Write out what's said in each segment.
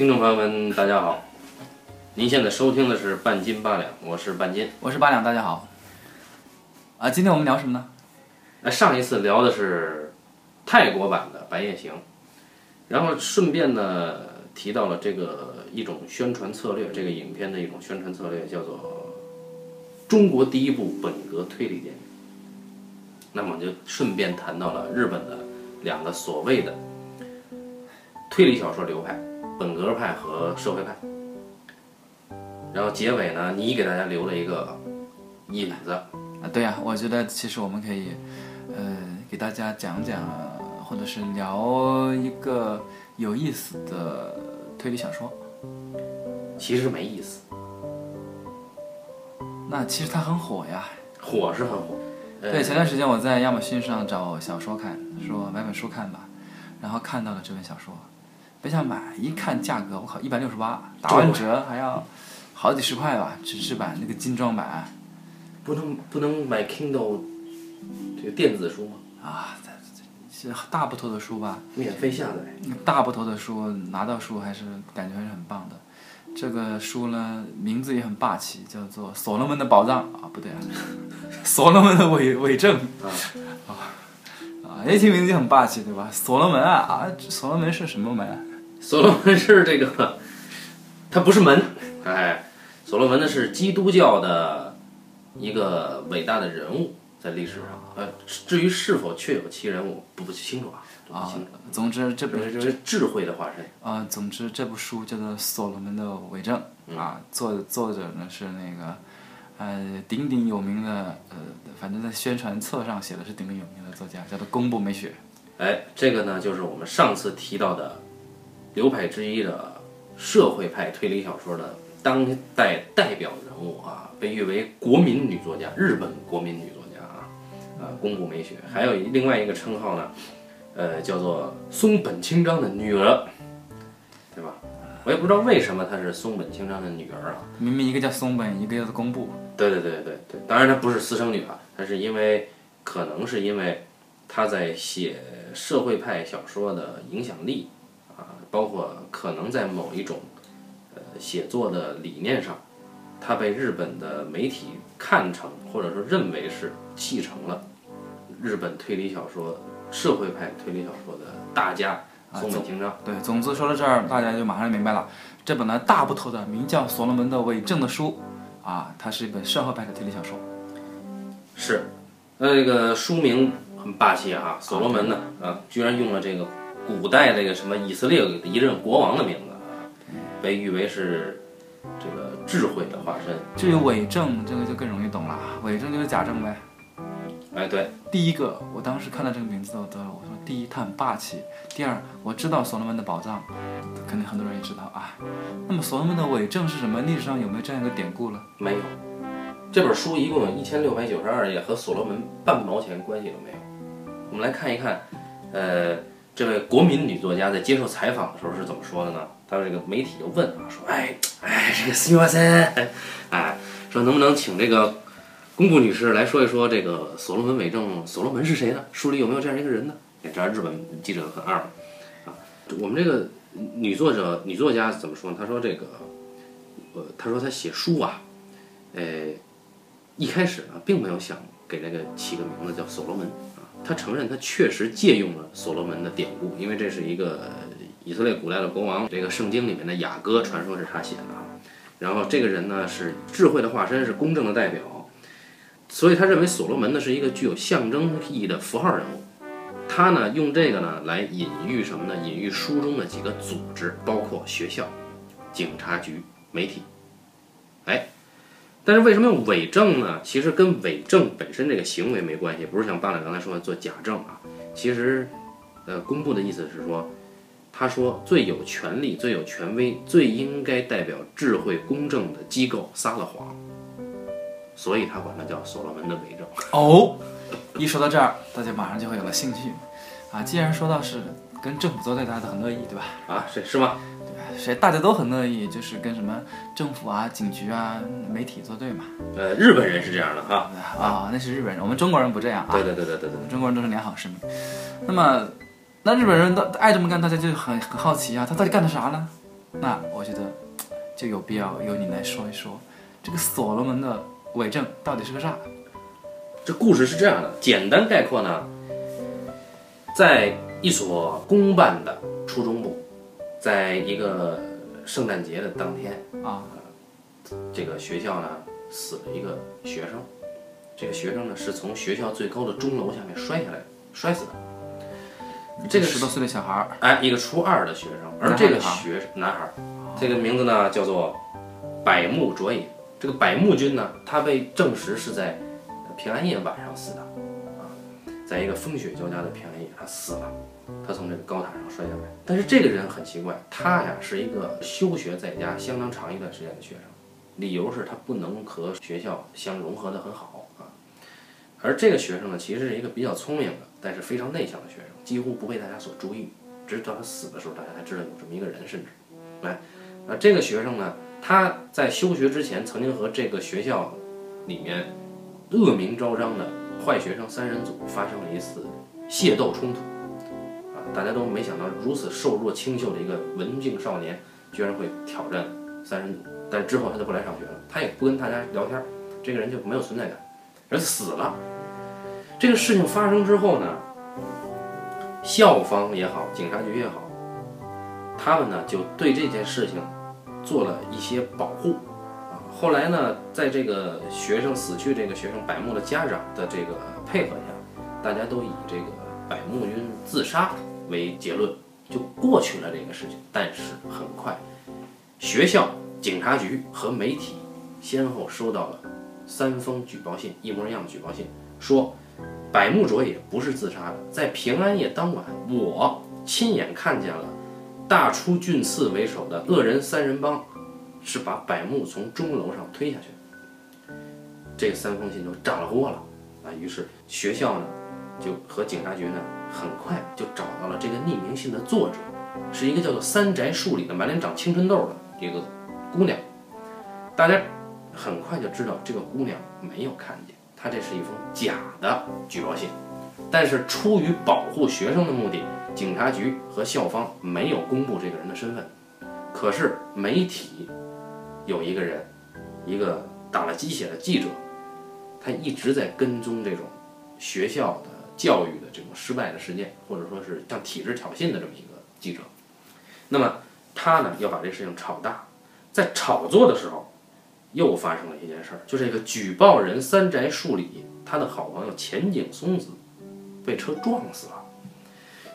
听众朋友们，大家好！您现在收听的是半斤八两，我是半斤。我是八两，大家好。啊，今天我们聊什么呢？那上一次聊的是泰国版的《白夜行》，然后顺便呢提到了这个一种宣传策略，这个影片的一种宣传策略叫做中国第一部本格推理电影。那么就顺便谈到了日本的两个所谓的推理小说流派：本格派和社会派。然后结尾呢，你给大家留了一个引子。啊，对呀、我觉得其实我们可以，呃，给大家讲讲，或者是聊一个有意思的推理小说。其实没意思，那其实它很火呀。火是很火。呃对，前段时间我在亚马逊上找小说看，说买本书看吧，然后看到了这本小说，本想买，一看价格，我靠，一百六十八，打完折还要好几十块吧，纸质版那个精装版不能不能买 Kindle 这个电子书吗？啊，是大部头的书吧，免费下载。大部头的书拿到书还是感觉还是很棒的。这个书呢，名字也很霸气，叫做《所罗门的宝藏》啊，不对啊，所罗门的伪伪证啊啊，一听名字就很霸气，对吧？所罗门啊啊，所罗门是什么门啊？所罗门是这个，它不是门，哎，所罗门呢是基督教的一个伟大的人物，在历史上。呃，至于是否确有其人，我不不清楚啊，不啊清楚。，总之这这本是智慧的化身。啊，总之这部书叫做《所罗门的伪证》啊，作作者呢是那个呃鼎鼎有名的呃，反正在宣传册上写的是鼎鼎有名的作家，叫做宫部美雪。哎，这个呢就是我们上次提到的流派之一的社会派推理小说的当代代表人物啊，被誉为国民女作家，日本国民女作家啊，呃，宫部美雪。还有另外一个称号呢，呃，叫做松本清张的女儿，对吧？我也不知道为什么她是松本清张的女儿啊。明明一个叫松本，一个叫做宫部。对对对对对，当然她不是私生女啊，她是因为可能是因为她在写社会派小说的影响力啊，包括可能在某一种呃写作的理念上，他被日本的媒体看成或者说认为是继承了日本推理小说社会派推理小说的大家松本清张。对，总之说到这儿，大家就马上明白了，这本呢大部头的名叫《所罗门的伪证》的书啊，它是一本社会派的推理小说。是，那这个书名很霸气啊，所罗门呢，啊，居然用了这个古代这个什么以色列的一任国王的名字啊，被誉为是这个智慧的化身。至于伪证，这个就更容易懂了，伪证就是假证呗。哎，对，第一个，我当时看到这个名字，我得我说第一，它很霸气；第二，我知道所罗门的宝藏，肯定很多人也知道啊。那么所罗门的伪证是什么？历史上有没有这样一个典故呢？没有。这本书一共有一千六百九十二页，和所罗门半毛钱关系都没有。我们来看一看，呃，这位国民女作家在接受采访的时候是怎么说的呢？她这个媒体就问啊，说，哎哎，这个斯密瓦森，哎，说能不能请这个公布女士来说一说这个所罗门伪证，所罗门是谁呢？书里有没有这样一个人呢？你知道日本记者很二啊，我们这个女作者女作家怎么说呢？她说这个，呃，她说她写书啊，呃，一开始呢并没有想给这个起个名字叫所罗门他，承认他确实借用了所罗门的典故，因为这是一个以色列古代的国王，这个圣经里面的雅歌传说是他写的啊。然后这个人呢是智慧的化身，是公正的代表，所以他认为所罗门呢是一个具有象征意义的符号人物。他呢用这个呢来隐喻什么呢？隐喻书中的几个组织，包括学校、警察局、媒体。哎，但是为什么用伪证呢？其实跟伪证本身这个行为没关系，不是像八两刚才说的做假证啊。其实，呃，公布的意思是说，他说最有权力、最有权威、最应该代表智慧公正的机构撒了谎，所以他管它叫所罗门的伪证。哦，一说到这儿，大家马上就会有了兴趣啊。既然说到是跟政府作对，大家都很乐意，对吧？啊，是是吗？谁大家都很乐意，就是跟什么政府啊、警局啊、媒体作对嘛。呃，日本人是这样的哈。啊，那是日本人，我们中国人不这样啊。对对对对对对我们中国人都是良好市民。那么，那日本人都爱这么干，大家就很很好奇啊，他到底干的啥呢？那我觉得就有必要由你来说一说，这个所罗门的伪证到底是个啥？这故事是这样的，简单概括呢，在一所公办的初中部，在一个圣诞节的当天，啊，这个学校呢死了一个学生，这个学生呢是从学校最高的钟楼下面摔下来摔死的。这个十多岁的小孩儿，哎，一个初二的学生，而这个学男孩儿，这个名字呢叫做百木卓也。这个百木君呢，他被证实是在平安夜晚上死的，啊，在一个风雪交加的平安夜，他死了，他从这个高塔上摔下来。但是这个人很奇怪，他呀是一个休学在家相当长一段时间的学生，理由是他不能和学校相融合的很好啊。而这个学生呢，其实是一个比较聪明的，但是非常内向的学生，几乎不被大家所注意。直到他死的时候，大家才知道有这么一个人，甚至，来，那这个学生呢，他在休学之前，曾经和这个学校里面恶名昭彰的坏学生三人组发生了一次械斗冲突，大家都没想到如此瘦弱清秀的一个文静少年，居然会挑战三人组。但之后他就不来上学了，他也不跟大家聊天，这个人就没有存在感，而死了。这个事情发生之后呢，校方也好，警察局也好，他们呢就对这件事情做了一些保护啊。后来呢，在这个学生死去这个学生百慕的家长的这个配合下，大家都以这个百慕君自杀为结论，就过去了这个事情。但是很快，学校、警察局和媒体先后收到了三封举报信，一模一样的举报信，说。百慕卓也不是自杀的，在平安夜当晚，我亲眼看见了大出俊次为首的恶人三人帮是把百慕从钟楼上推下去。这三封信都炸了锅了啊！于是学校呢，就和警察局呢，很快就找到了这个匿名信的作者，是一个叫做三宅树里的满脸长青春痘的一个姑娘。大家很快就知道这个姑娘没有看见。她这是一封假的举报信，但是出于保护学生的目的，警察局和校方没有公布这个人的身份。可是媒体有一个人，一个打了鸡血的记者，他一直在跟踪这种学校的教育的这种失败的事件，或者说是向体制挑衅的这么一个记者。那么他呢要把这事情炒大，在炒作的时候。又发生了一件事儿，就这个举报人三宅树里，他的好朋友前井松子被车撞死了。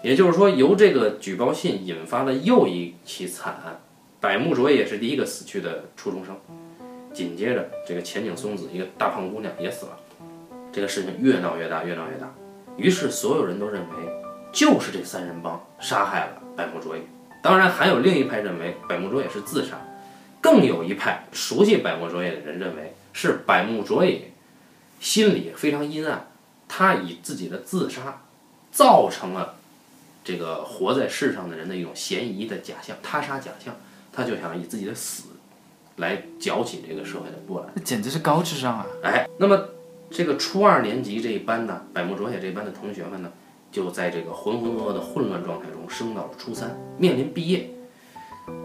也就是说，由这个举报信引发的又一起惨案，百木卓也是第一个死去的初中生。紧接着，这个前井松子一个大胖姑娘也死了。这个事情越闹越大，越闹越大。于是所有人都认为，就是这三人帮杀害了百木卓也。当然，还有另一派认为百木卓也是自杀。更有一派熟悉百慕卓也的人认为，是百慕卓也心里非常阴暗，他以自己的自杀造成了这个活在世上的人的一种嫌疑的假象，他杀假象，他就想以自己的死来搅起这个社会的波澜。那简直是高智商啊！哎，那么这个初二年级这一班呢，百慕卓也这一班的同学们呢，就在这个浑浑噩噩的混乱状态中升到了初三，面临毕业。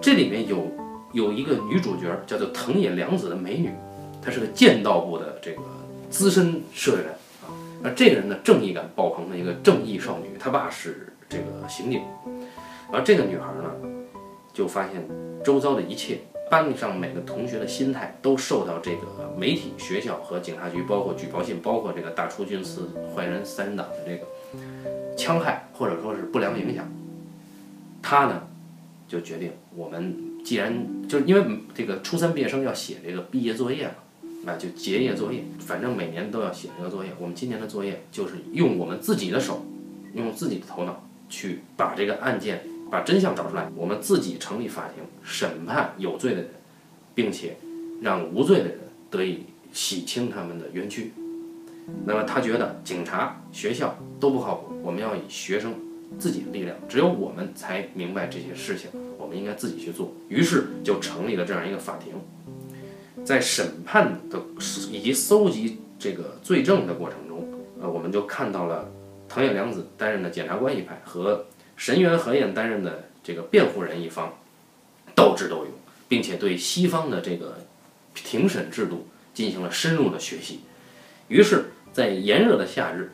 这里面有。有一个女主角叫做藤野凉子的美女，她是个剑道部的这个资深社员啊。那这个人呢，正义感爆棚的一个正义少女，她爸是这个刑警。而这个女孩呢，就发现周遭的一切，班上每个同学的心态都受到这个媒体、学校和警察局，包括举报信，包括这个大出军司坏人三人党的这个戕害或者说是不良影响。他呢，就决定我们。既然就是因为这个初三毕业生要写这个毕业作业嘛，那就结业作业，反正每年都要写这个作业。我们今年的作业就是用我们自己的手，用自己的头脑去把这个案件把真相找出来，我们自己成立法庭审判有罪的人，并且让无罪的人得以洗清他们的冤屈。那么他觉得警察、学校都不靠谱，我们要以学生自己的力量，只有我们才明白这些事情。我们应该自己去做，于是就成立了这样一个法庭。在审判的以及搜集这个罪证的过程中，呃，我们就看到了藤野凉子担任的检察官一派和神原和彦担任的这个辩护人一方，斗智斗勇，并且对西方的这个庭审制度进行了深入的学习。于是，在炎热的夏日，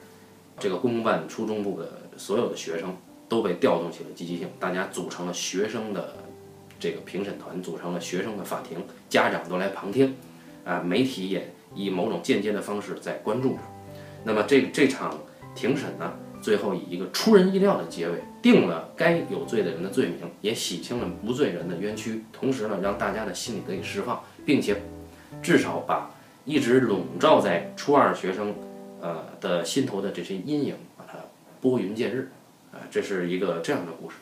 这个公办初中部的所有的学生都被调动起了积极性，大家组成了学生的这个评审团，组成了学生的法庭，家长都来旁听，啊，媒体也以某种间接的方式在关注着。那么这这场庭审呢，最后以一个出人意料的结尾，定了该有罪的人的罪名，也洗清了无罪人的冤屈，同时呢，让大家的心理得以释放，并且至少把一直笼罩在初二学生呃的心头的这些阴影，把它拨云见日，啊、这是一个这样的故事。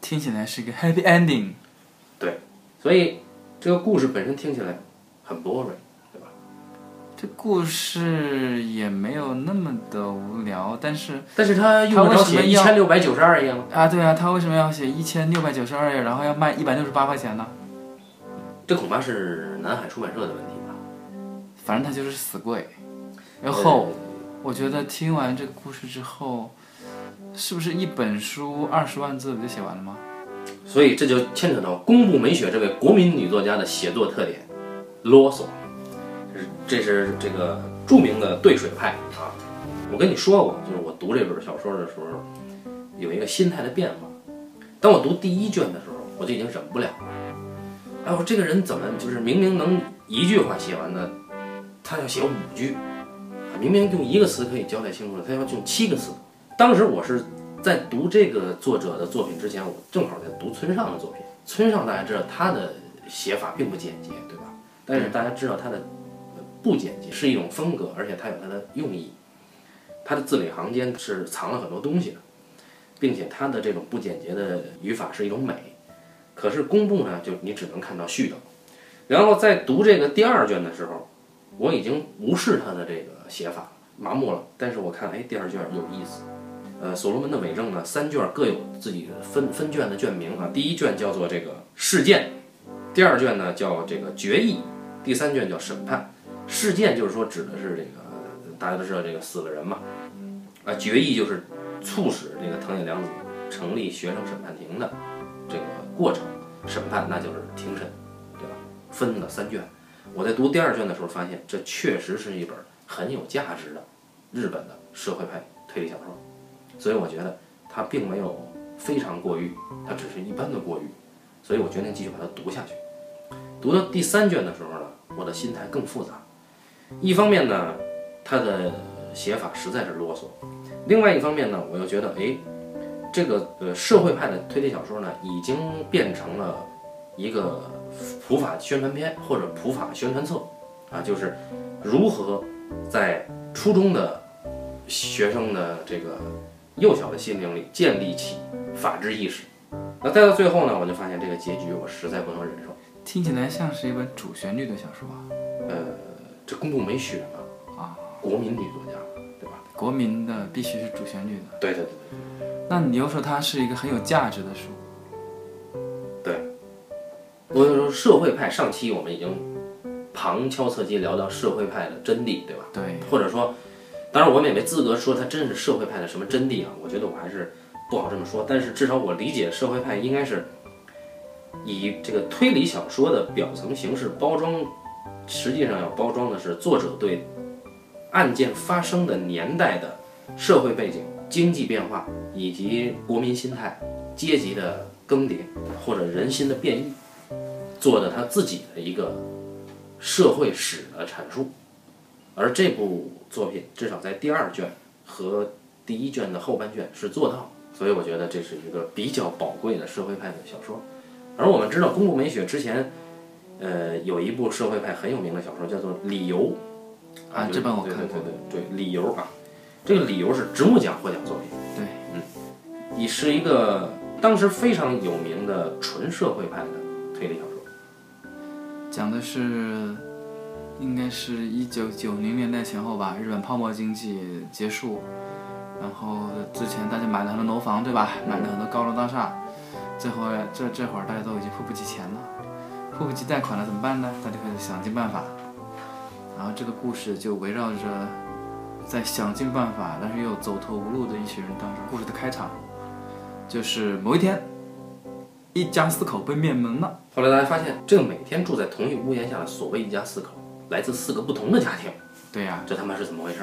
听起来是一个 happy ending。对所以这个故事本身听起来很 boring？这故事也没有那么的无聊，但是但是他用得着写一千六百九十二页吗？啊，对啊，他为什么要写一千六百九十二页，然后要卖一百六十八块钱呢？这恐怕是南海出版社的问题吧。反正他就是死贵。然后，我觉得听完这个故事之后，是不是一本书二十万字不就写完了吗？所以这就牵扯到宫部美雪这位国民女作家的写作特点，啰嗦。这是这个著名的对水派啊。我跟你说过，就是我读这本小说的时候，有一个心态的变化。当我读第一卷的时候，我就已经忍不了了。哎，我说这个人怎么就是明明能一句话写完的，他要写五句，啊，明明用一个词可以交代清楚了，他要用七个词。当时我是在读这个作者的作品之前，我正好在读村上的作品。村上大家知道他的写法并不简洁，对吧？但是大家知道他的不简洁是一种风格，而且它有它的用意。它的字里行间是藏了很多东西的，并且它的这种不简洁的语法是一种美。可是公布呢，就你只能看到絮叨。然后在读这个第二卷的时候，我已经无视它的这个写法，麻木了。但是我看，哎，第二卷有意思。呃，所罗门的伪证呢，三卷各有自己的分分卷的卷名啊。第一卷叫做这个事件，第二卷呢叫这个决议，第三卷叫审判。事件就是说指的是这个大家都知道这个死了人嘛，啊，决议就是促使这个藤野良子成立学生审判庭的这个过程，审判那就是庭审，对吧？分了三卷。我在读第二卷的时候发现，这确实是一本很有价值的日本的社会派推理小说。所以我觉得它并没有非常过誉，它只是一般的过誉，所以我决定继续把它读下去。读到第三卷的时候呢，我的心态更复杂。一方面呢，它的写法实在是啰嗦；另外一方面呢，我又觉得，哎，这个呃社会派的推理小说呢，已经变成了一个普法宣传片或者普法宣传册啊，就是如何在初中的学生的这个幼小的心灵里建立起法治意识。那再到最后呢，我就发现这个结局我实在不能忍受。听起来像是一本主旋律的小说啊，呃，这宫部美雪嘛，啊，国民女作家，对吧？国民的必须是主旋律的。对对对那你又说它是一个很有价值的书，对。我就说社会派，上期我们已经旁敲侧击聊到社会派的真谛，对吧？对，或者说，当然我们也没资格说它真是社会派的什么真谛啊，我觉得我还是不好这么说。但是至少我理解社会派应该是以这个推理小说的表层形式包装，实际上要包装的是作者对案件发生的年代的社会背景、经济变化以及国民心态、阶级的更迭或者人心的变异，做的他自己的一个社会史的阐述。而这部作品至少在第二卷和第一卷的后半卷是做到，所以我觉得这是一个比较宝贵的社会派的小说。而我们知道宫部美雪之前，呃，有一部社会派很有名的小说叫做《理由》啊这本我看过。对对对理由啊，这个理由是直木奖获奖作品，对，嗯，也是一个当时非常有名的纯社会派的推理小说。讲的是应该是一九九零年代前后吧，日本泡沫经济结束，然后之前大家买了很多楼房，对吧？买了很多高楼大厦，这会儿这这会儿大家都已经付不起钱了，付不及待款了怎么办呢？他就开始想尽办法，然后这个故事就围绕着在想尽办法，但是又走投无路的一群人当中，故事的开场就是某一天，一家四口被灭门了。后来大家发现，这个每天住在同一屋檐下的所谓一家四口，来自四个不同的家庭，对呀、这他妈是怎么回事？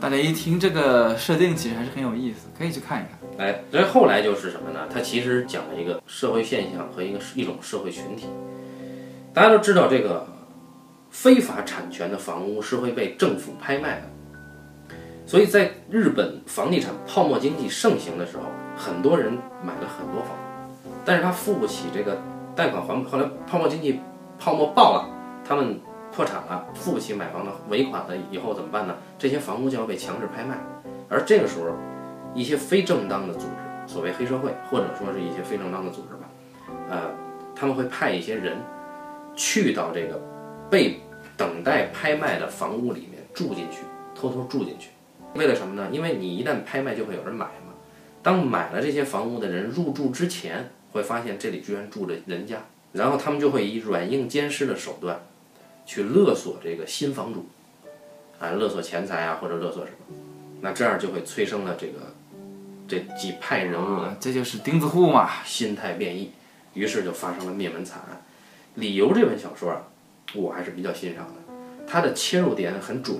大家一听这个设定，其实还是很有意思，可以去看一看。哎，所以后来就是什么呢？它其实讲了一个社会现象和一个一种社会群体。大家都知道，这个非法产权的房屋是会被政府拍卖的，所以在日本房地产泡沫经济盛行的时候，很多人买了很多房，但是他付不起这个贷款还，后来泡沫经济泡沫爆了，他们破产了，付不起买房的尾款了，以后怎么办呢？这些房屋就要被强制拍卖，而这个时候。一些非正当的组织，所谓黑社会，或者说是一些非正当的组织吧，呃，他们会派一些人去到这个被等待拍卖的房屋里面住进去，偷偷住进去。为了什么呢？因为你一旦拍卖，就会有人买嘛。当买了这些房屋的人入住之前，会发现这里居然住着人家，然后他们就会以软硬兼施的手段去勒索这个新房主，啊，勒索钱财啊，或者勒索什么。那这样就会催生了这个这几派人物的啊，这就是钉子户嘛。心态变异，于是就发生了灭门惨案。理由这本小说啊，我还是比较欣赏的，它的切入点很准，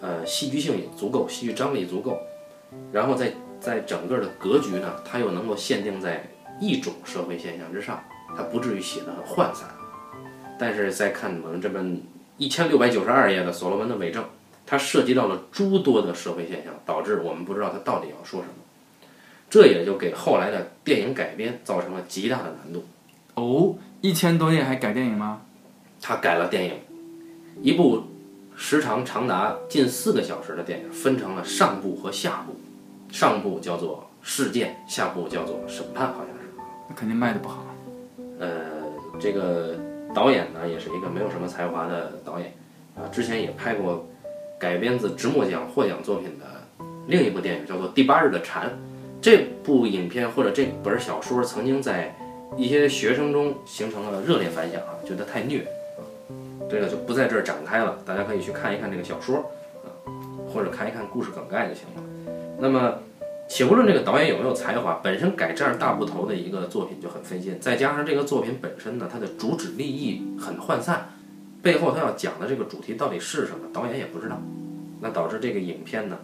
呃，戏剧性也足够，戏剧张力足够，然后在在整个的格局呢，它又能够限定在一种社会现象之上，它不至于写得很涣散。但是再看我们这本一千六百九十二页的《所罗门的伪证》，它涉及到了诸多的社会现象，导致我们不知道它到底要说什么。这也就给后来的电影改编造成了极大的难度。哦，一千多页还改电影吗？他改了电影，一部时长长达近四个小时的电影，分成了上部和下部。上部叫做《事件》，下部叫做《审判》，好像是。那肯定卖的不好。呃，这个导演呢，也是一个没有什么才华的导演啊，之前也拍过改编自直木奖获奖作品的另一部电影，叫做《第八日的蝉》。这部影片或者这本小说曾经在一些学生中形成了热烈反响啊，觉得太虐啊，这个就不在这儿展开了，大家可以去看一看这个小说啊，或者看一看故事梗概就行了。那么，且不论这个导演有没有才华，本身改这样大部头的一个作品就很费劲，再加上这个作品本身呢，它的主旨立意很涣散，背后他要讲的这个主题到底是什么，导演也不知道，那导致这个影片呢，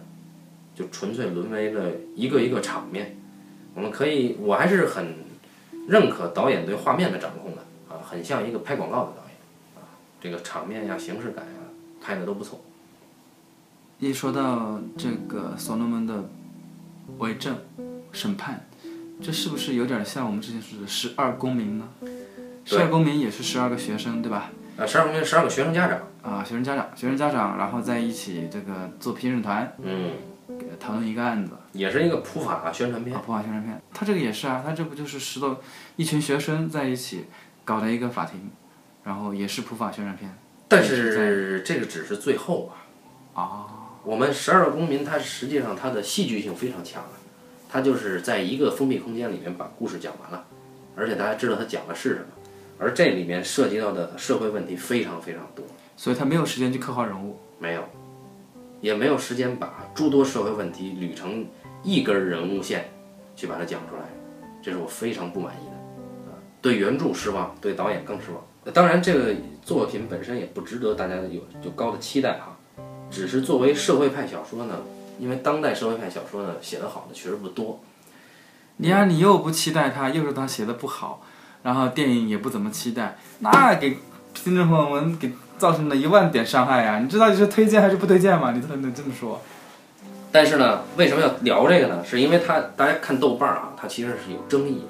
就纯粹沦为了一个一个场面。我们可以，我还是很认可导演对画面的掌控的啊，很像一个拍广告的导演啊，这个场面呀、形式感呀拍的都不错。一说到这个所罗门的伪证审判，这是不是有点像我们之前说的十二公民呢？十二公民也是十二个学生，对吧？啊，十二公民十二个学生家长，啊，学生家长，学生家长，然后在一起这个做评审团，嗯，讨论一个案子，也是一个普法宣传片啊，。普法宣传片。他这个也是啊，他这不就是十多一群学生在一起搞的一个法庭，然后也是普法宣传片。但是这个只是最后啊。啊。我们十二个公民，它实际上它的戏剧性非常强啊，它就是在一个封闭空间里面把故事讲完了，而且大家知道它讲的是什么，而这里面涉及到的社会问题非常非常多，所以他没有时间去刻画人物。没有，也没有时间把诸多社会问题捋成一根人物线去把它讲出来，这是我非常不满意的，啊，对原著失望，对导演更失望。当然，这个作品本身也不值得大家有有高的期待哈。只是作为社会派小说呢，因为当代社会派小说呢写得好的确实不多。你呀、你又不期待他，又说他写的不好，然后电影也不怎么期待，那给听众朋友们给造成了一万点伤害呀！你知道你是推荐还是不推荐吗？你才能这么说。但是呢，为什么要聊这个呢？是因为它大家看豆瓣儿啊，它其实是有争议的，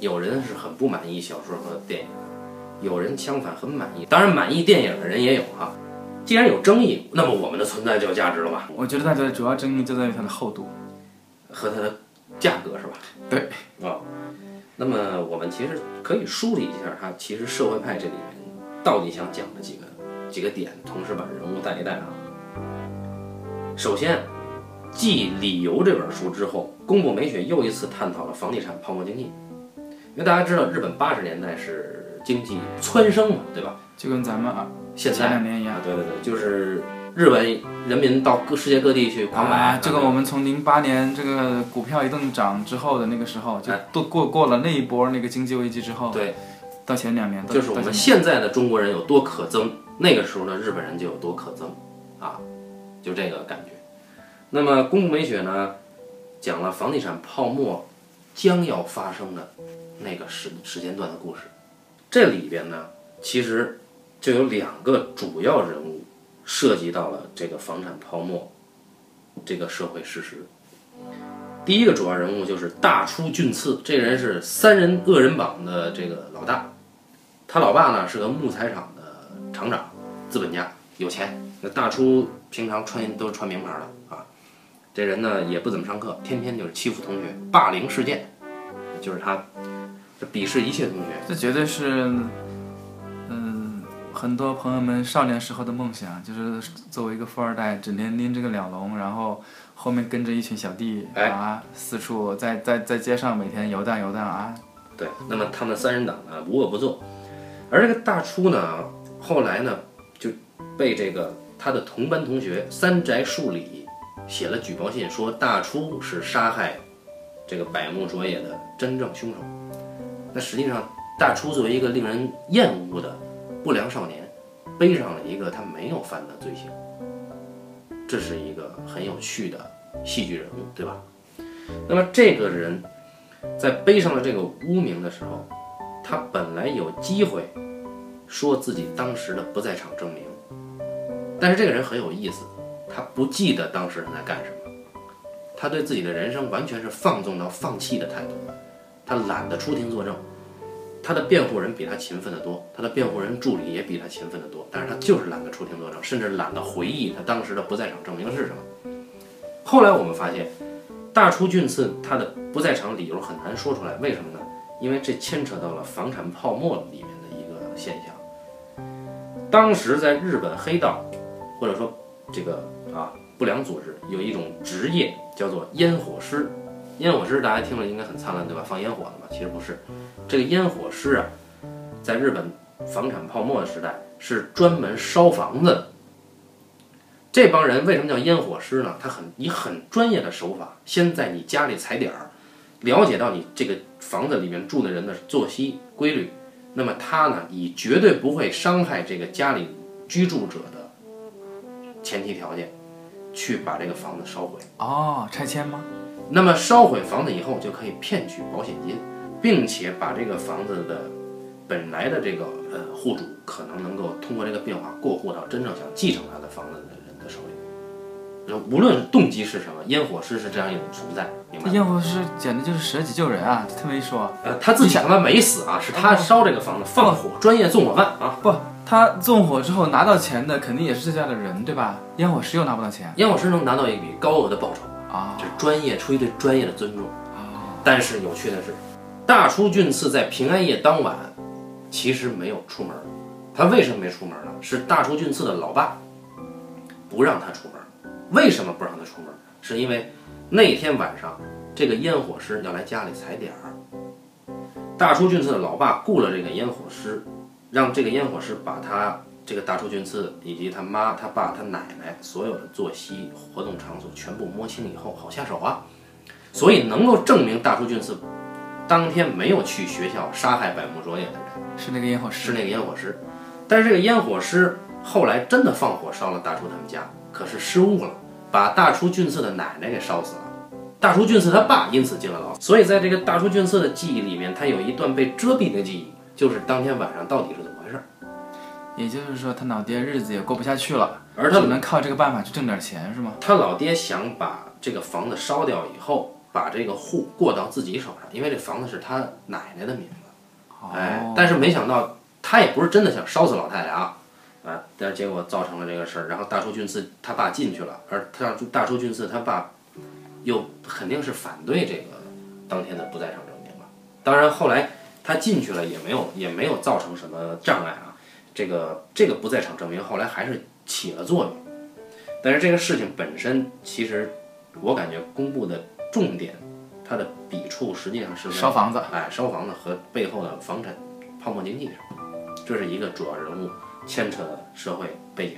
有人是很不满意小说和电影的，有人相反很满意。当然，满意电影的人也有哈、既然有争议，那么我们的存在就有价值了吧？我觉得大家的主要争议就在于它的厚度。和它的价格是吧？对啊、那么我们其实可以梳理一下它其实社会派这里面到底想讲的几个几个点，同时把人物带一带啊。首先，继《理由》这本书之后，宫部美雪又一次探讨了房地产泡沫经济。因为大家知道，日本八十年代是经济蹿升嘛，对吧？就跟咱们啊前现在两年一样啊，，对对对，就是日本人民到各世界各地去狂买。啊，这个我们从零八年这个股票一顿涨之后的那个时候，就哎都过过了那一波那个经济危机之后，对，到前两年，就是我们现在的中国人有多可憎，那个时候的日本人就有多可憎，啊，就这个感觉。那么宫部美雪呢，讲了房地产泡沫将要发生的那个时时间段的故事。这里边呢，其实就有两个主要人物涉及到了这个房产泡沫这个社会事实。第一个主要人物就是大出俊次，这人是三人恶人榜的这个老大，他老爸呢是个木材厂的厂长，资本家，有钱。那大出平常穿都是穿名牌的啊，这人呢也不怎么上课，天天就是欺负同学，霸凌事件，就是他这鄙视一切同学。这绝对是，嗯，很多朋友们少年时候的梦想，就是作为一个富二代，整天拎着个鸟笼，然后后面跟着一群小弟、哎啊，四处在在在街上每天游荡游荡啊，对，那么他们三人党呢无恶不作，而这个大初呢，后来呢就被这个他的同班同学三宅树里写了举报信，说大初是杀害这个百木卓也的真正凶手。那实际上，大出作为一个令人厌恶的不良少年，背上了一个他没有犯的罪行，这是一个很有趣的戏剧人物，对吧？那么这个人。在背上了这个污名的时候，他本来有机会说自己当时的不在场证明，但是这个人很有意思，他不记得当时他在干什么，他对自己的人生完全是放纵到放弃的态度，他懒得出庭作证，他的辩护人比他勤奋得多，他的辩护人助理也比他勤奋得多，但是他就是懒得出庭作证，甚至懒得回忆他当时的不在场证明是什么。后来我们发现。大出俊次他的不在场理由很难说出来，为什么呢？因为这牵扯到了房产泡沫里面的一个现象。当时在日本黑道，或者说这个啊不良组织有一种职业叫做烟火师。烟火师大家听了应该很灿烂，对吧？放烟火的嘛，其实不是。这个烟火师啊，在日本房产泡沫的时代是专门烧房子的。这帮人为什么叫烟火师呢？他很以很专业的手法，先在你家里踩点儿，了解到你这个房子里面住的人的作息规律，那么他呢，以绝对不会伤害这个家里居住者的前提条件，去把这个房子烧毁。哦，拆迁吗？那么烧毁房子以后，就可以骗取保险金，并且把这个房子的本来的这个呃户主可能能够通过这个变化过户到真正想继承他的房子的人的手里。呃无论动机是什么，烟火师是这样一种存在，明白吗？烟火师简直就是舍己救人啊！特别一说，呃，他自己他妈没死啊，是他烧这个房子放火，专业纵火犯啊。不，他纵火之后拿到钱的肯定也是这家的人，对吧？烟火师又拿不到钱烟火师能拿到一笔高额的报酬，啊这专业出于对专业的尊重。但是有趣的是，大出俊次在平安夜当晚其实没有出门。他为什么没出门呢？是大出俊次的老爸不让他出门。为什么不让他出门？是因为那天晚上这个烟火师要来家里踩点儿。大出俊次的老爸雇了这个烟火师，让这个烟火师把他这个大出俊次以及他妈、他爸、他奶奶所有的作息、活动场所全部摸清以后，好下手啊。所以能够证明大出俊次当天没有去学校杀害百木卓也的人是那个烟火师，是那个烟火师，但是这个烟火师后来真的放火烧了大出他们家，可是失误了，把大出俊次的奶奶给烧死了。大出俊次他爸因此进了牢，所以在这个大出俊次的记忆里面，他有一段被遮蔽的记忆，就是当天晚上到底是。也就是说他老爹日子也过不下去了，而他只能靠这个办法去挣点钱，是吗？他老爹想把这个房子烧掉以后，把这个户过到自己手上，因为这房子是他奶奶的名字。哎哦，但是没想到他也不是真的想烧死老太太啊，啊，但是结果造成了这个事儿。然后大叔俊次他爸进去了，而他大叔俊次他爸又肯定是反对这个当天的不在场证明吧。当然后来他进去了也没有也没有造成什么障碍啊。这个这个不在场证明后来还是起了作用，但是这个事情本身其实我感觉公布的重点，它的笔触实际上是烧房子，哎，烧房子和背后的房产泡沫经济上，这是一个主要人物牵扯的社会背景。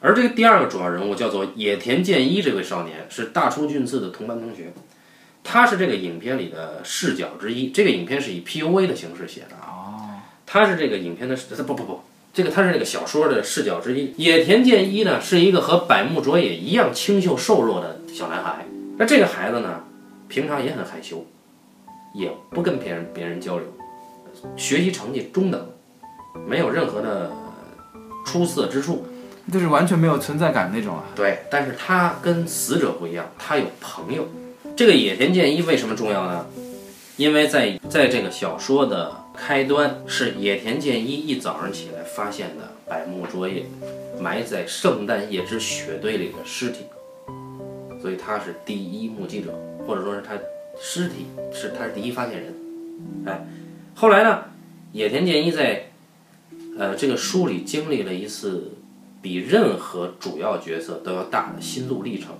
而这个第二个主要人物叫做野田健一，这位少年是大出俊次的同班同学，他是这个影片里的视角之一。这个影片是以 PUA 的形式写的啊，他是这个影片的不不不，这个他是这个小说的视角之一。野田健一呢是一个和百木卓也一样清秀瘦弱的小男孩，那这个孩子呢，平常也很害羞，也不跟别人别人交流，学习成绩中等，没有任何的出色之处。就是完全没有存在感那种啊。对，但是他跟死者不一样，他有朋友。这个野田健一为什么重要呢？因为在在这个小说的开端，是野田健一一早上起来发现的百木卓也埋在圣诞夜之雪堆里的尸体，所以他是第一目击者，或者说是他尸体是他是第一发现人。哎，后来呢，野田健一在呃这个书里经历了一次。比任何主要角色都要大的心路历程，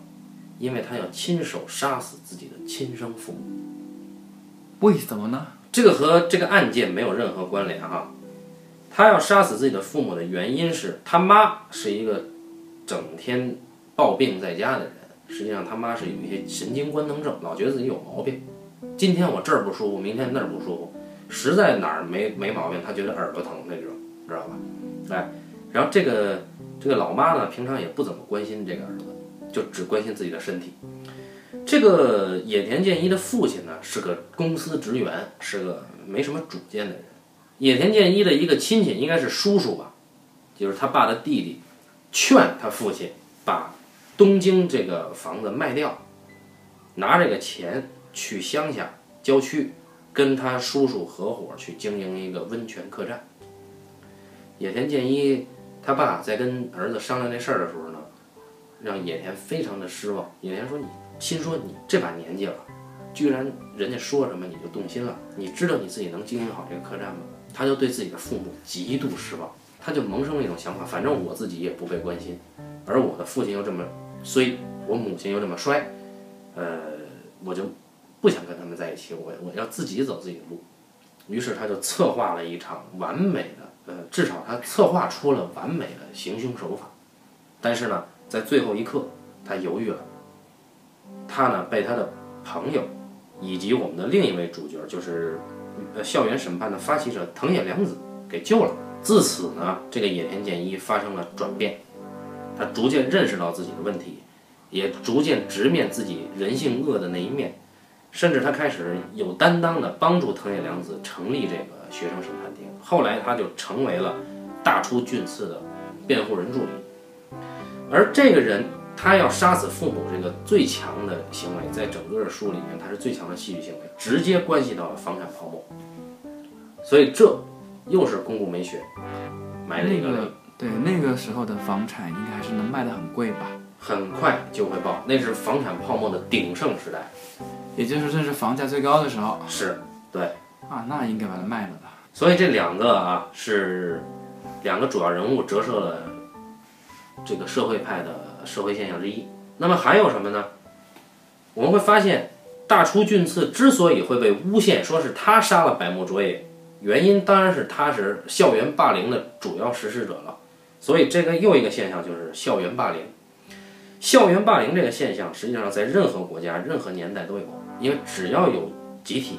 因为他要亲手杀死自己的亲生父母。为什么呢？这个和这个案件没有任何关联哈。他要杀死自己的父母的原因是他妈是一个整天抱病在家的人。实际上他妈是有一些神经官能症，老觉得自己有毛病。今天我这儿不舒服，明天那儿不舒服，实在哪儿没没毛病，他觉得耳朵疼那种，知道吧？哎，然后这个。这个老妈呢，平常也不怎么关心这个儿子，就只关心自己的身体。这个野田健一的父亲呢，是个公司职员，是个没什么主见的人。野田健一的一个亲戚，应该是叔叔吧，就是他爸的弟弟，劝他父亲把东京这个房子卖掉，拿这个钱去乡下郊区，跟他叔叔合伙去经营一个温泉客栈。野田健一。他爸在跟儿子商量这事儿的时候呢，让野田非常的失望。野田说：“你心说你这把年纪了，居然人家说什么你就动心了？你知道你自己能经营好这个客栈吗？”他就对自己的父母极度失望，他就萌生了一种想法：反正我自己也不被关心，而我的父亲又这么衰，我母亲又这么衰，呃，我就不想跟他们在一起，我我要自己走自己的路。于是他就策划了一场完美的。呃，至少他策划出了完美的行凶手法，但是呢，在最后一刻，他犹豫了。他呢，被他的朋友以及我们的另一位主角，就是呃校园审判的发起者藤野凉子给救了。自此呢，这个野田健一发生了转变，他逐渐认识到自己的问题，也逐渐直面自己人性恶的那一面，甚至他开始有担当的帮助藤野凉子成立这个。学生审判庭，后来他就成为了大出俊次的辩护人助理。而这个人，他要杀死父母这个最强的行为，在整个书里面，他是最强的戏剧行为，直接关系到了房产泡沫。所以这又是公布美学埋了一个对那个时候的房产应该还是能卖得很贵吧？很快就会爆，那是房产泡沫的鼎盛时代，也就是这是房价最高的时候。是，对。啊，那应该把它卖了吧。所以这两个啊是两个主要人物折射了这个社会派的社会现象之一。那么还有什么呢？我们会发现大出俊次之所以会被诬陷说是他杀了百木卓也，原因当然是他是校园霸凌的主要实施者了。所以这个又一个现象就是校园霸凌。校园霸凌这个现象实际上在任何国家、任何年代都有，因为只要有集体。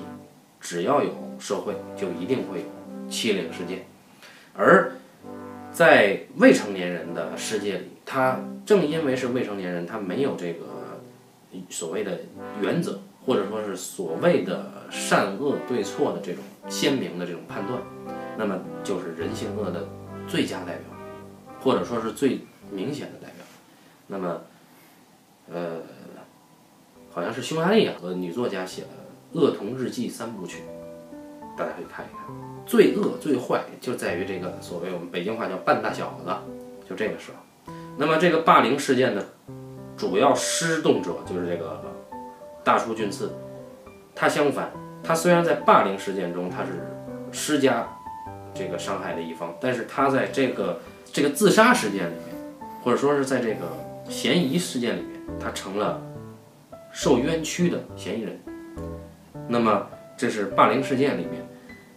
只要有社会，就一定会有欺凌事件，而在未成年人的世界里，他正因为是未成年人，他没有这个所谓的原则，或者说是所谓的善恶对错的这种鲜明的这种判断，那么就是人性恶的最佳代表，或者说是最明显的代表。那么，呃，好像是匈牙利啊和女作家写的。《恶童日记》三部曲，大家可以看一看。最恶最坏就在于这个所谓我们北京话叫“半大小子”，就这个时候。那么这个霸凌事件的主要施动者就是这个大出俊次。他相反，他虽然在霸凌事件中他是施加这个伤害的一方，但是他在这个这个自杀事件里面，或者说是在这个嫌疑事件里面，他成了受冤屈的嫌疑人。那么，这是霸凌事件里面，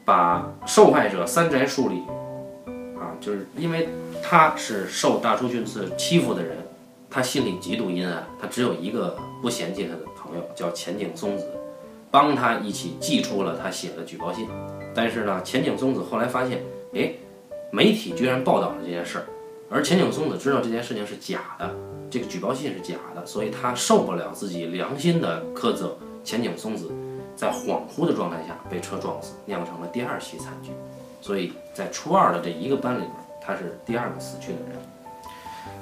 把受害者三宅树里，啊，就是因为他是受大出俊次欺负的人，他心里极度阴暗，他只有一个不嫌弃他的朋友，叫前井松子，帮他一起寄出了他写的举报信。但是呢，前井松子后来发现，哎，媒体居然报道了这件事儿，而前井松子知道这件事情是假的，这个举报信是假的，所以他受不了自己良心的苛责，前井松子在恍惚的状态下被车撞死，酿成了第二起惨剧。所以在初二的这一个班里边，她是第二个死去的人。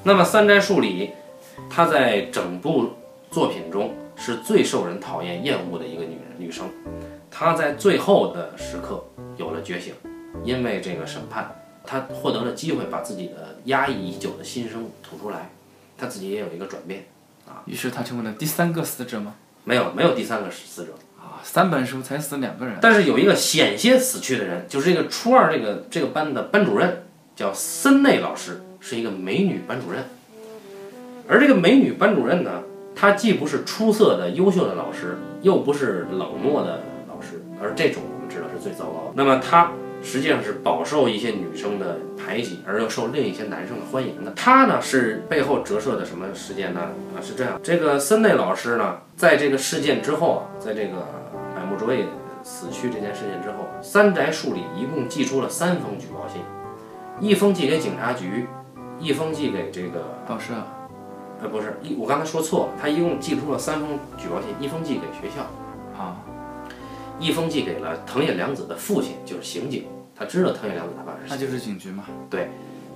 那么三斋树里，她在整部作品中是最受人讨厌、厌恶的一个女人、女生。她在最后的时刻有了觉醒，因为这个审判，她获得了机会把自己的压抑已久的心声吐出来，她自己也有一个转变啊。于是她成为了第三个死者吗？没有，没有第三个死者。啊，三本书才死两个人。但是有一个险些死去的人，就是这个初二这个这个班的班主任，叫森内老师，是一个美女班主任。而这个美女班主任呢，她既不是出色的优秀的老师，又不是冷漠的老师，而这种我们知道是最糟糕的。那么她实际上是饱受一些女生的排挤，而又受另一些男生的欢迎的。她呢是背后折射的什么事件呢？啊，是这样，这个森内老师呢，在这个事件之后啊，在这个百木卓也死去这件事件之后，三宅树里一共寄出了三封举报信，一封寄给警察局，一封寄给这个报社呃不是一，我刚才说错了，他一共寄出了三封举报信，一封寄给学校，啊，一封寄给了藤野良子的父亲，就是刑警，他知道藤野良子他爸是那就是警局嘛。对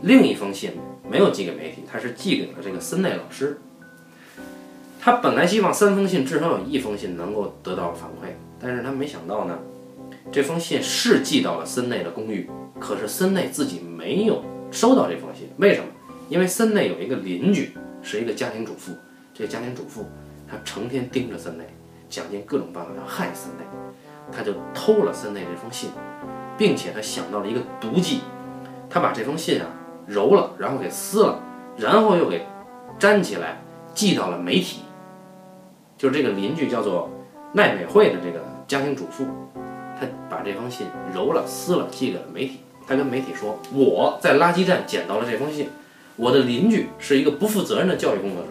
另一封信没有寄给媒体，他是寄给了这个森内老师。他本来希望三封信至少有一封信能够得到反馈，但是他没想到呢，这封信是寄到了森内的公寓，可是森内自己没有收到这封信，为什么？因为森内有一个邻居是一个家庭主妇，这个家庭主妇她成天盯着森内，想尽各种办法要害森内，她就偷了森内这封信，并且她想到了一个毒计，她把这封信啊揉了，然后给撕了，然后又给粘起来，寄到了媒体。就是这个邻居叫做奈美惠的这个家庭主妇，他把这封信揉了、撕了，寄给了媒体。他跟媒体说：“我在垃圾站捡到了这封信，我的邻居是一个不负责任的教育工作者，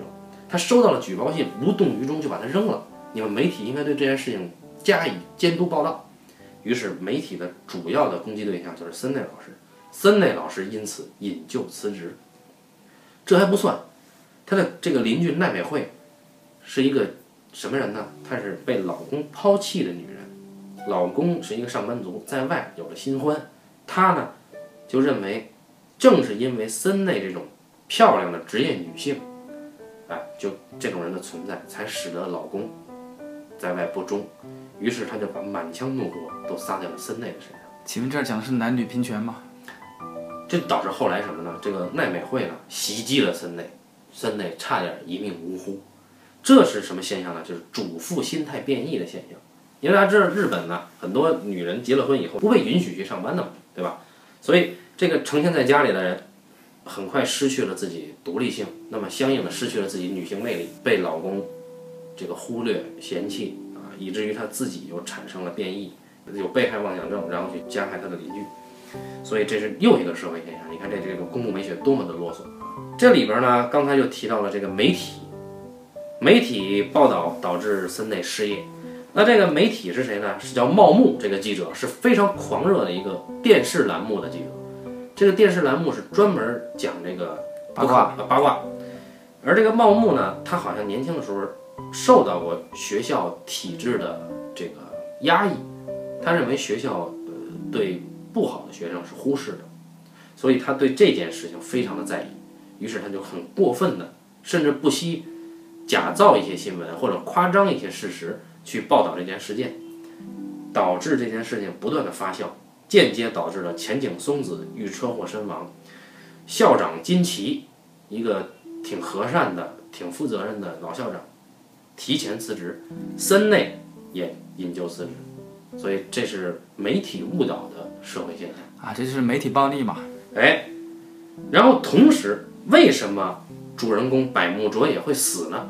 他收到了举报信，无动于衷就把它扔了。你们媒体应该对这件事情加以监督报道。”于是媒体的主要的攻击对象就是森内老师，森内老师因此引咎辞职。这还不算，他的这个邻居奈美惠是一个什么人呢？她是被老公抛弃的女人，老公是一个上班族，在外有了新欢，她呢就认为，正是因为森内这种漂亮的职业女性，哎，就这种人的存在，才使得老公在外不忠，于是她就把满腔怒火都撒在了森内的身上。请问这儿讲的是男女平权吗？这导致后来什么呢？这个奈美惠呢袭击了森内，森内差点一命呜呼。这是什么现象呢？就是主妇心态变异的现象。因为大家知道日本呢，很多女人结了婚以后不被允许去上班的嘛，对吧？所以这个成天在家里的人，很快失去了自己独立性，那么相应的失去了自己女性魅力，被老公这个忽略嫌弃啊，以至于她自己又产生了变异，有被害妄想症，然后去加害她的邻居。所以这是又一个社会现象。你看这这个公共美学多么的啰嗦。这里边呢，刚才就提到了这个媒体，媒体报道导致森内失业。那这个媒体是谁呢？是叫茂木这个记者，是非常狂热的一个电视栏目的记者。这个电视栏目是专门讲这个八卦呃八卦。而这个茂木呢，他好像年轻的时候受到过学校体制的这个压抑，他认为学校呃对不好的学生是忽视的，所以他对这件事情非常的在意，于是他就很过分的，甚至不惜假造一些新闻或者夸张一些事实去报道这件事件，导致这件事情不断的发酵，间接导致了前井松子遇车祸身亡，校长金崎一个挺和善的、挺负责任的老校长提前辞职，森内也引咎辞职，所以这是媒体误导的社会现象。啊，这就是媒体暴力嘛。哎，然后同时，为什么主人公百木卓也会死呢？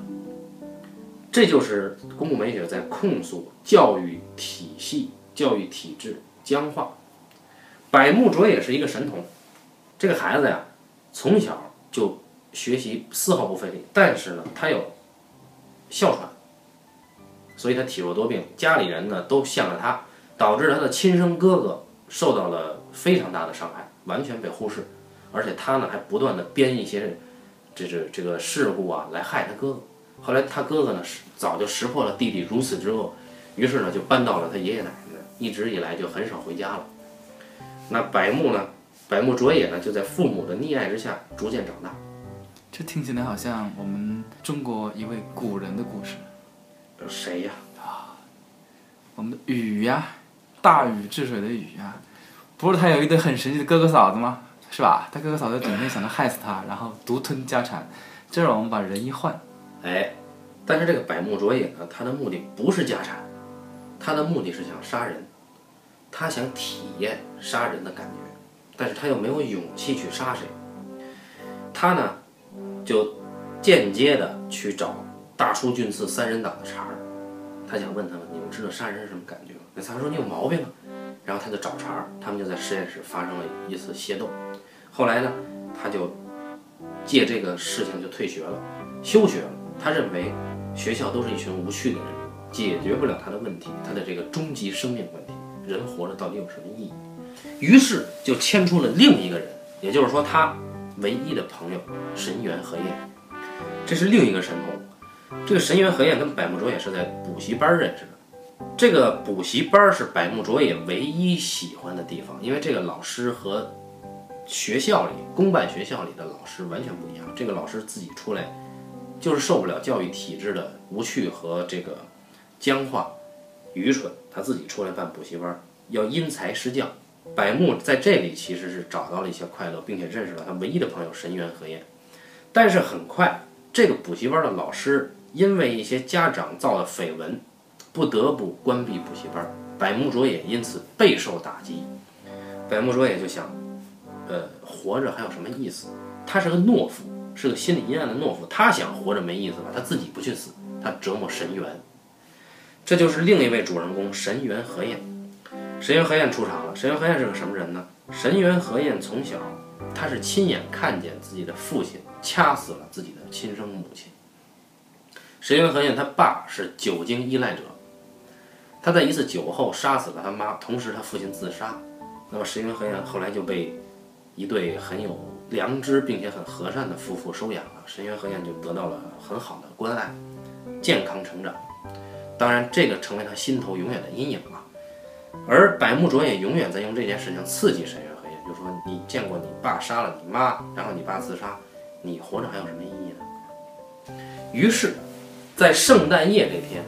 这就是公共媒体在控诉教育体系、教育体制僵化。百木卓也是一个神童，这个孩子呀，从小就学习丝毫不费力，但是呢，他有哮喘，所以他体弱多病，家里人呢都向着他，导致他的亲生哥哥受到了非常大的伤害，完全被忽视，而且他呢还不断的编一些这这这个事故啊来害他哥哥。后来他哥哥呢是早就识破了弟弟如此之恶，于是呢就搬到了他爷爷奶奶那儿，一直以来就很少回家了。那百木呢，百木卓也呢就在父母的溺爱之下逐渐长大。这听起来好像我们中国一位古人的故事。呃谁呀？啊我们的禹呀，大禹治水的禹呀，不是他有一对很神奇的哥哥嫂子吗？是吧？他哥哥嫂子整天想着害死他，然后独吞家产。这让我们把人一换，哎，但是这个百慕卓也呢，他的目的不是家产，他的目的是想杀人，他想体验杀人的感觉，但是他又没有勇气去杀谁，他呢就间接的去找大叔俊次三人党的茬儿，他想问他们，你们知道杀人是什么感觉吗？那仨说你有毛病啊，然后他就找茬儿，他们就在实验室发生了一次械斗，后来呢，他就借这个事情就退学了。休学了。他认为学校都是一群无趣的人，解决不了他的问题，他的这个终极生命问题，人活着到底有什么意义？于是就牵出了另一个人，也就是说他唯一的朋友神原和彦，这是另一个神童。这个神原和彦跟百慕卓也是在补习班认识的。这个补习班是百慕卓也唯一喜欢的地方，因为这个老师和学校里公办学校里的老师完全不一样。这个老师自己出来就是受不了教育体制的无趣和这个僵化、愚蠢，他自己出来办补习班，要因材施教。百慕在这里其实是找到了一些快乐，并且认识了他唯一的朋友神原和彦。但是很快，这个补习班的老师因为一些家长造的绯闻，不得不关闭补习班，百慕卓也因此备受打击。百慕卓也就想，呃，活着还有什么意思？他是个懦夫，是个心理阴暗的懦夫。他想活着没意思了？他自己不去死，他折磨神原。这就是另一位主人公神原和彦。神原和彦出场了。神原和彦是个什么人呢？神原和彦从小他是亲眼看见自己的父亲掐死了自己的亲生母亲。神原和彦他爸是酒精依赖者，他在一次酒后杀死了他妈，同时他父亲自杀。那么神原和彦后来就被一对很有良知并且很和善的夫妇收养了，神原和彦就得到了很好的关爱，健康成长。当然，这个成为他心头永远的阴影了。而百慕卓也永远在用这件事情刺激神原和彦，就说你见过你爸杀了你妈，然后你爸自杀，你活着还有什么意义呢？于是，在圣诞夜这天，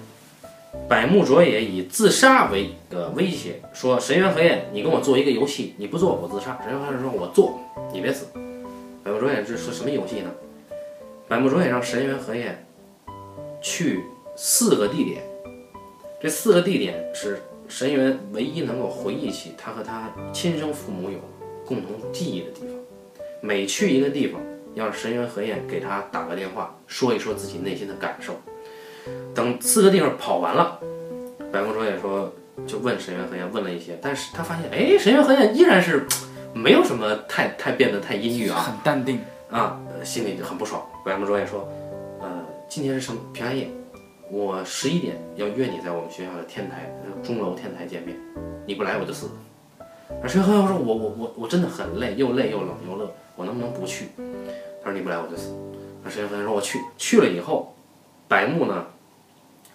百慕卓也以自杀为的威胁，说神原和彦，你跟我做一个游戏，你不做我自杀。神原和彦说，我做，你别死。百慕卓也这是什么游戏呢？百慕卓也让神原和彦去四个地点，这四个地点是神原唯一能够回忆起他和他亲生父母有共同记忆的地方。每去一个地方，要神原和彦给他打个电话，说一说自己内心的感受。等四个地方跑完了，百慕卓也说就问神原和彦问了一些，但是他发现，哎，神原和彦依然是没有什么太太变得太阴郁啊很淡定。啊，呃心里就很不爽。白慕卓也说，呃，今天是什么平安夜？我十一点要约你在我们学校的天台，呃钟楼天台见面，你不来我就死。而神原和彦说，我我我我真的很累，又累又冷又热，我能不能不去？他说你不来我就死。那神原和彦说我去，去了以后，白木呢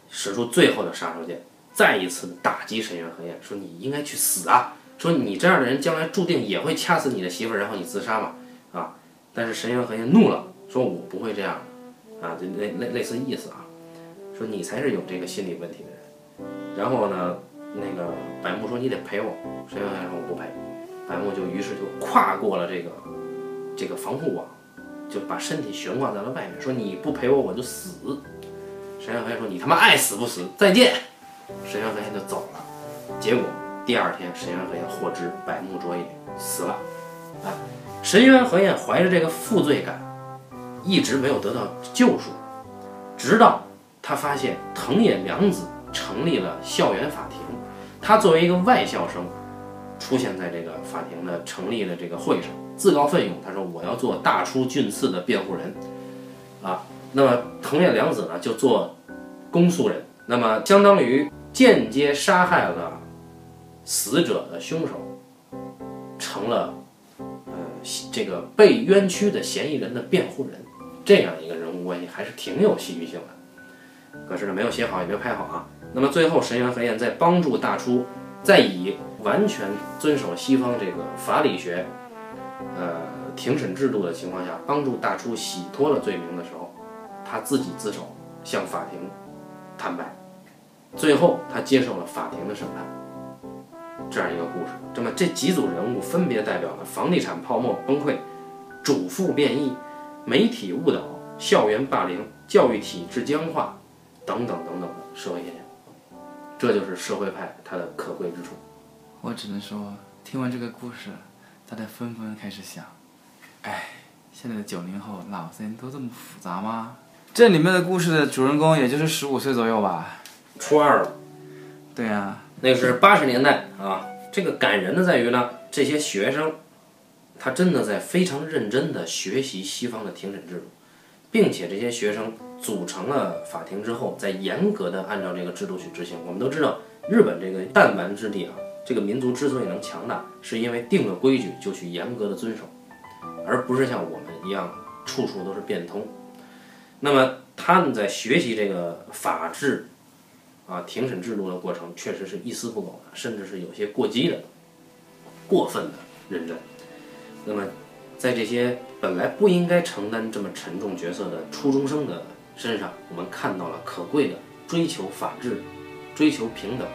使出最后的杀手锏，再一次打击神原和彦，说你应该去死啊！说你这样的人将来注定也会掐死你的媳妇儿，然后你自杀嘛啊！但是神原和彦怒了，说我不会这样啊，就类类类似意思啊，说你才是有这个心理问题的人。然后呢，那个百慕说你得陪我，神原和彦说我不陪，百慕就于是就跨过了这个这个防护网，就把身体悬挂在了外面，说你不陪我我就死。神原和彦说你他妈爱死不死，再见。神原和彦就走了。结果第二天，神原和彦获知百慕卓也死了。啊，神原和彦怀着这个负罪感，一直没有得到救赎，直到他发现藤野良子成立了校园法庭，他作为一个外校生，出现在这个法庭的成立的这个会上，自告奋勇，他说我要做大出俊次的辩护人，啊，那么藤野良子呢就做公诉人，那么相当于间接杀害了死者的凶手，成了呃这个被冤屈的嫌疑人的辩护人，这样一个人物关系还是挺有戏剧性的。可是呢，没有写好也没有拍好啊。那么最后，神原和彦在帮助大出，在以完全遵守西方这个法理学，呃庭审制度的情况下，帮助大出洗脱了罪名的时候，他自己自首向法庭坦白，最后他接受了法庭的审判，这样一个故事。那么这几组人物分别代表了房地产泡沫崩溃、主妇变异、媒体误导、校园霸凌、教育体制僵化等等等等的社会现象。这就是社会派它的可贵之处。我只能说，听完这个故事，大家纷纷开始想，哎，现在的九零后脑子都这么复杂吗？这里面的故事的主人公也就是十五岁左右吧？初二了，对呀、那个是八十年代啊。这个感人的在于呢，这些学生，他真的在非常认真的学习西方的庭审制度，并且这些学生组成了法庭之后，在严格的按照这个制度去执行。我们都知道，日本这个弹丸之地啊，这个民族之所以能强大，是因为定了规矩就去严格的遵守，而不是像我们一样处处都是变通。那么他们在学习这个法治啊庭审制度的过程，确实是一丝不苟的，甚至是有些过激的、过分的认真。那么在这些本来不应该承担这么沉重角色的初中生的身上，我们看到了可贵的追求法治、追求平等、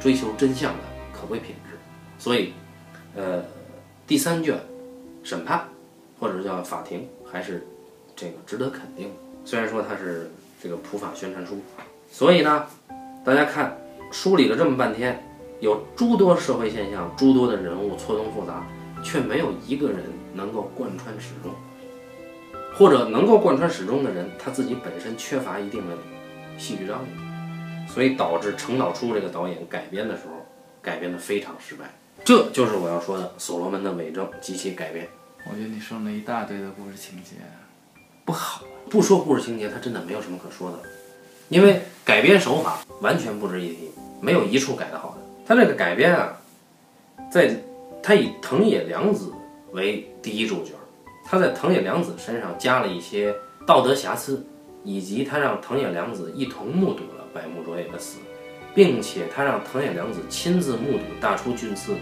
追求真相的可贵品质。所以，呃，第三卷审判或者叫法庭，还是这个值得肯定。虽然说它是这个普法宣传书，所以呢，大家看梳理了这么半天，有诸多社会现象，诸多的人物错综复杂，却没有一个人能够贯穿始终，或者能够贯穿始终的人，他自己本身缺乏一定的戏剧张力，所以导致程导出这个导演改编的时候，改编的非常失败。这就是我要说的所罗门的伪证及其改编。我觉得你说了一大堆的故事情节，不好。不说故事情节，它真的没有什么可说的，因为改编手法完全不值一提，没有一处改得好的。他这个改编啊，在他以藤野良子为第一主角，他在藤野良子身上加了一些道德瑕疵，以及他让藤野良子一同目睹了百木卓也的死，并且他让藤野良子亲自目睹大出俊次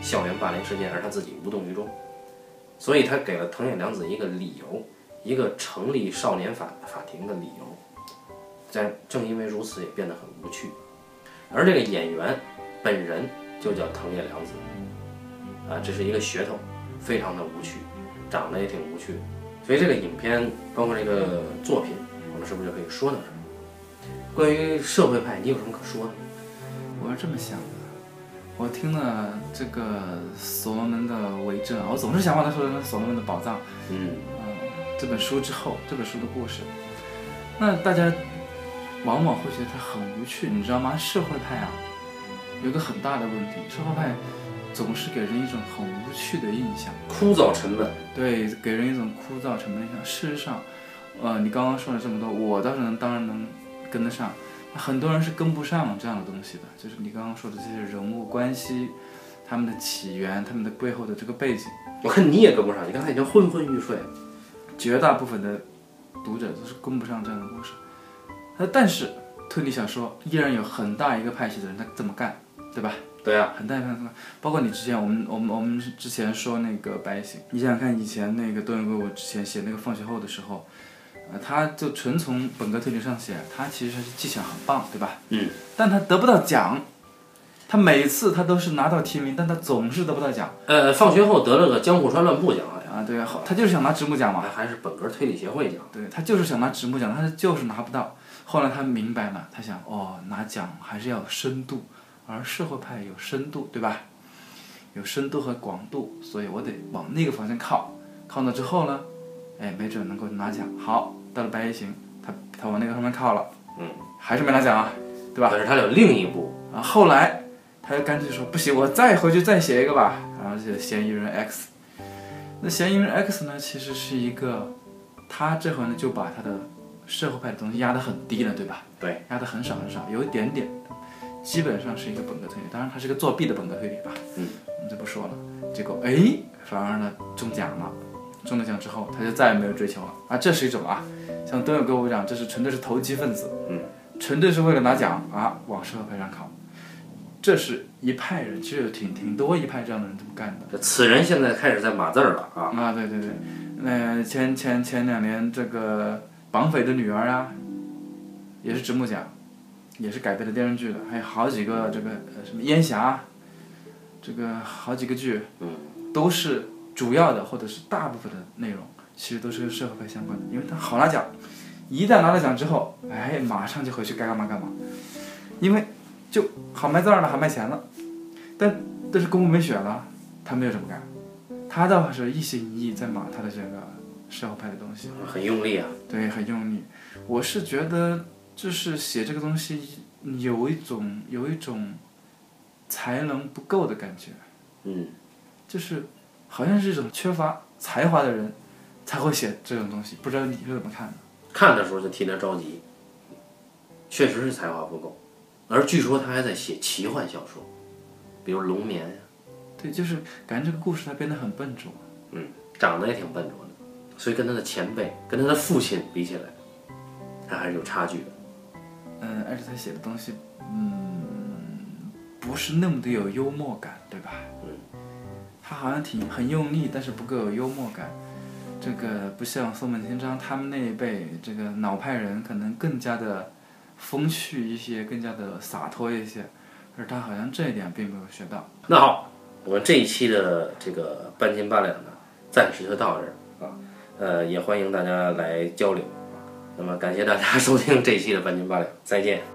校园霸凌事件，而他自己无动于衷，所以他给了藤野良子一个理由。一个成立少年法法庭的理由，但正因为如此，也变得很无趣。而这个演员本人就叫藤野良子，啊，这是一个噱头，非常的无趣，长得也挺无趣。所以这个影片包括这个作品，我们是不是就可以说到这儿？关于社会派，你有什么可说的？我是这么想的，我听了这个所罗门的为证啊，我总是想把它说成所罗门的宝藏。嗯，这本书之后，这本书的故事，那大家往往会觉得它很无趣，你知道吗？社会派啊，有个很大的问题，社会派总是给人一种很无趣的印象，枯燥沉闷。对，给人一种枯燥沉闷的印象。事实上，呃，你刚刚说了这么多，我倒是能当然能跟得上，很多人是跟不上这样的东西的，就是你刚刚说的这些人物关系，他们的起源，他们的背后的这个背景。我看你也跟不上，你刚才已经昏昏欲睡了。绝大部分的读者都是跟不上这样的故事，呃，但是推理小说依然有很大一个派系的人在这么干，对吧？对啊，很大一派包括你之前我们我们我们之前说那个白行，你想想看，以前那个段永贵，我之前写那个放学后的时候，呃，他就纯从本科推理上写，他其实是技巧很棒，对吧？嗯。但他得不到奖，他每次他都是拿到提名，但他总是得不到奖呃，放学后得了个江户川乱步奖，好像啊，对啊，他就是想拿直木奖嘛。还还是本科推理协会奖。对他就是想拿直木奖，他就是拿不到。后来他明白了，他想哦，拿奖还是要有深度，而社会派有深度，对吧？有深度和广度，所以我得往那个方向靠。靠了之后呢，哎，没准能够拿奖。好，到了白夜行，他他往那个方面靠了，嗯，还是没拿奖啊，对吧？可是他有另一部，啊，后来他就干脆说不行，我再回去再写一个吧。然后就嫌疑人 X，那嫌疑人 X 呢，其实是一个，他这回呢就把他的社会派的东西压得很低了，对吧？对，压得很少很少，有一点点，基本上是一个本科推理，当然它是个作弊的本科推理吧。嗯，我们就不说了。结果哎，反而呢中奖了，中了奖之后他就再也没有追求了啊，这是一种啊，像东友哥我讲，这是纯粹是投机分子，嗯，纯粹是为了拿奖啊往社会派上靠。这是一派人，其实挺挺多一派这样的人这么干的。这此人现在开始在码字儿了啊，啊，对对对，那前前前两年这个绑匪的女儿啊，也是直木奖，也是改编的电视剧的，还有好几个这个呃什么烟霞，这个好几个剧，嗯，都是主要的或者是大部分的内容，其实都是跟社会派相关的，因为他好拿奖，一旦拿了奖之后，哎，马上就回去该干嘛干嘛，因为就好卖字儿了，好卖钱了，但但是公布没选了，他没有这么干。他倒是一心一意在码他的这个社会派的东西，很用力啊。对，很用力。我是觉得，就是写这个东西有一种有一种才能不够的感觉，嗯，就是好像是一种缺乏才华的人才会写这种东西。不知道你是怎么看的？看的时候就替他着急，确实是才华不够，而据说他还在写奇幻小说，比如《龙眠》呀，对，就是感觉这个故事它变得很笨拙。嗯，长得也挺笨拙的，所以跟他的前辈、跟他的父亲比起来，他还是有差距的。嗯，而且他写的东西，嗯，不是那么的有幽默感，对吧？嗯。他好像挺很用力，但是不够有幽默感。这个不像松本清张他们那一辈，这个老派人可能更加的风趣一些，更加的洒脱一些，而他好像这一点并没有学到。那好，我们这一期的这个半斤八两呢，暂时就到这儿啊。呃，也欢迎大家来交流。那么感谢大家收听这一期的半斤八两，再见。